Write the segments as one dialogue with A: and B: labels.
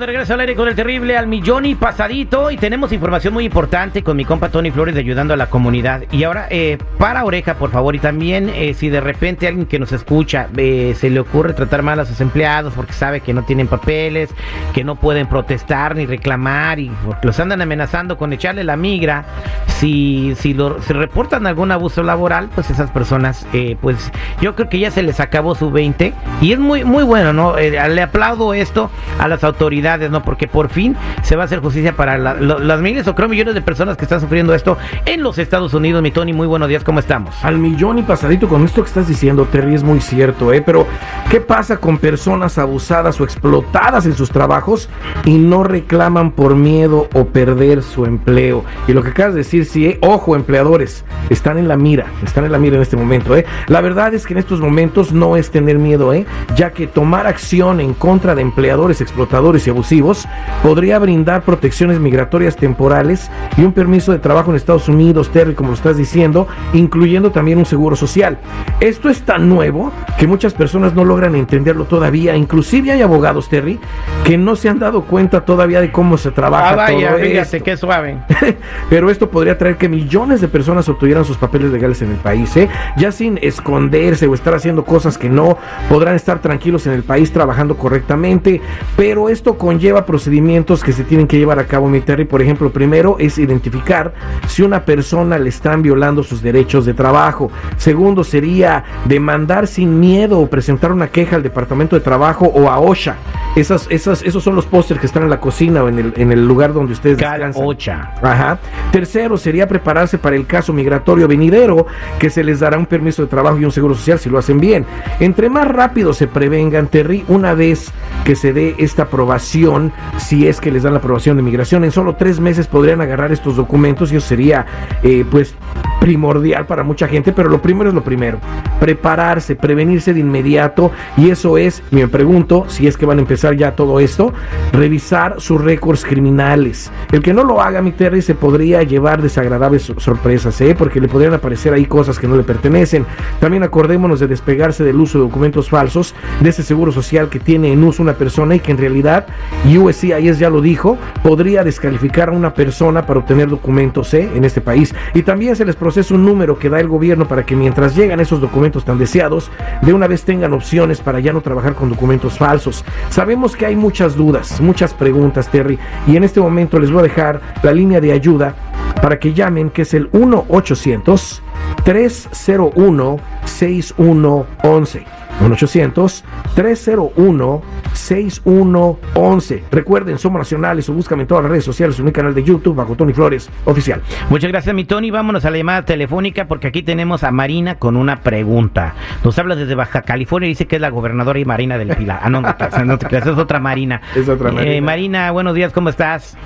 A: De regreso al aire con el terrible al millón y pasadito y tenemos información muy importante con mi compa Tony Flores ayudando a la comunidad. Y ahora, eh, para oreja, por favor, y también eh, si de repente alguien que nos escucha eh, se le ocurre tratar mal a sus empleados porque sabe que no tienen papeles, que no pueden protestar ni reclamar y los andan amenazando con echarle la migra, si, si, lo, reportan algún abuso laboral, pues esas personas, eh, pues yo creo que ya se les acabó su 20 y es muy, muy bueno, ¿no? Le aplaudo esto a las autoridades ¿no? Porque por fin se va a hacer justicia para las miles o creo millones de personas que están sufriendo esto en los Estados Unidos. Mi Tony, muy buenos días, ¿cómo estamos?
B: Al millón y pasadito con esto que estás diciendo, Terry, es muy cierto, ¿eh? Pero, ¿qué pasa con personas abusadas o explotadas en sus trabajos y no reclaman por miedo o perder su empleo? Y lo que acabas de decir, sí, ¿eh? ojo, empleadores, están en la mira, están en la mira en este momento, ¿eh? La verdad es que en estos momentos no es tener miedo, ¿eh? Ya que tomar acción en contra de empleadores explotadores y abusivos, podría brindar protecciones migratorias temporales y un permiso de trabajo en Estados Unidos, Terry, como lo estás diciendo, incluyendo también un seguro social. Esto es tan nuevo que muchas personas no logran entenderlo todavía. Inclusive hay abogados, Terry, que no se han dado cuenta todavía de cómo se trabaja. Ah,
A: vaya, fíjate, qué suave.
B: Pero esto podría traer que millones de personas obtuvieran sus papeles legales en el país, ¿eh? ya sin esconderse o estar haciendo cosas que no podrán estar tranquilos en el país trabajando correctamente. Pero esto conlleva procedimientos que se tienen que llevar a cabo, mi Terry. Por ejemplo, primero es identificar si una persona le están violando sus derechos de trabajo. Segundo sería demandar sin miedo o presentar una queja al Departamento de Trabajo o a OSHA. Esas, esas, esos son los pósters que están en la cocina o en el, en el lugar donde ustedes
A: descansan. OSHA.
B: Ajá. Tercero sería prepararse para el caso migratorio venidero, que se les dará un permiso de trabajo y un seguro social si lo hacen bien. Entre más rápido se prevengan, Terry, una vez que se dé esta aprobación si es que les dan la aprobación de migración. En solo tres meses podrían agarrar estos documentos y eso sería, eh, pues, primordial para mucha gente, pero lo primero es lo primero, prepararse, prevenirse de inmediato y eso es, me pregunto, si es que van a empezar ya todo esto, revisar sus récords criminales. El que no lo haga, mi Terry, se podría llevar desagradables sorpresas, ¿eh? porque le podrían aparecer ahí cosas que no le pertenecen. También acordémonos de despegarse del uso de documentos falsos, de ese seguro social que tiene en uso una persona y que en realidad USCIS ya lo dijo, podría descalificar a una persona para obtener documentos ¿eh? en este país. Y también se les procesa un número que da el gobierno para que mientras llegan esos documentos tan deseados, de una vez tengan opciones para ya no trabajar con documentos falsos. Sabemos que hay muchas dudas, muchas preguntas, Terry, y en este momento les voy a dejar la línea de ayuda para que llamen, que es el 1 800 301 6111 1-800-301-6111. Recuerden, somos nacionales o búscame en todas las redes sociales en mi canal de YouTube bajo Tony Flores Oficial.
A: Muchas gracias, mi Tony. Vámonos a la llamada telefónica porque aquí tenemos a Marina con una pregunta. Nos habla desde Baja California y dice que es la gobernadora y Marina del Pilar. Ah, no, no, no, es otra Marina.
B: Es otra Marina.
A: Eh, Marina, buenos días, ¿cómo estás?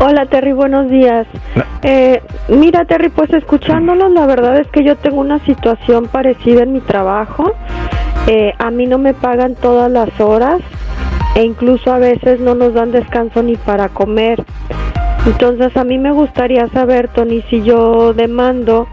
C: Hola Terry, buenos días. Eh, mira Terry, pues escuchándolos, la verdad es que yo tengo una situación parecida en mi trabajo. Eh, a mí no me pagan todas las horas e incluso a veces no nos dan descanso ni para comer. Entonces a mí me gustaría saber, Tony, si yo demando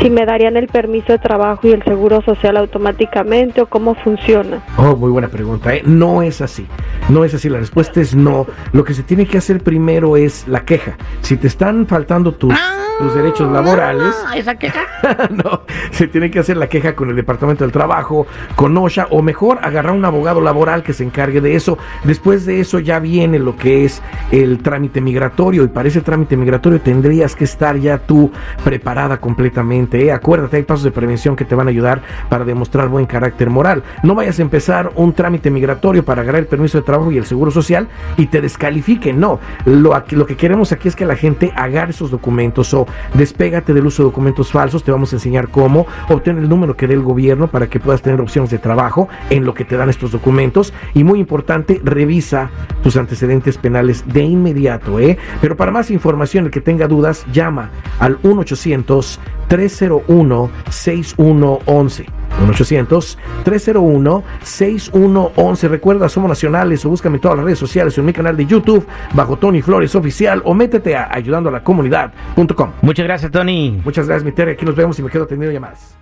C: si me darían el permiso de trabajo y el seguro social automáticamente o cómo funciona.
B: Oh, muy buena pregunta. ¿eh? No es así. No es así. La respuesta es no. Lo que se tiene que hacer primero es la queja. Si te están faltando tus... Ah tus derechos laborales.
A: ¿Esa queja?
B: no, se tiene que hacer la queja con el Departamento del Trabajo, con OSHA, o mejor agarrar un abogado laboral que se encargue de eso. Después de eso ya viene lo que es el trámite migratorio, y para ese trámite migratorio tendrías que estar ya tú preparada completamente. ¿eh? Acuérdate, hay pasos de prevención que te van a ayudar para demostrar buen carácter moral. No vayas a empezar un trámite migratorio para agarrar el permiso de trabajo y el seguro social y te descalifiquen. No, lo, lo que queremos aquí es que la gente agarre esos documentos o despégate del uso de documentos falsos, te vamos a enseñar cómo, obtener el número que dé el gobierno para que puedas tener opciones de trabajo en lo que te dan estos documentos y muy importante, revisa tus antecedentes penales de inmediato, ¿eh? Pero para más información, el que tenga dudas, llama al 1 800 301 6111 1-800-301-6111. Recuerda, somos nacionales o búscame en todas las redes sociales o en mi canal de YouTube bajo Tony Flores Oficial o métete a ayudando a la comunidad.com.
A: Muchas gracias, Tony.
B: Muchas gracias, mi Terry. Aquí nos vemos y me quedo atendiendo llamadas.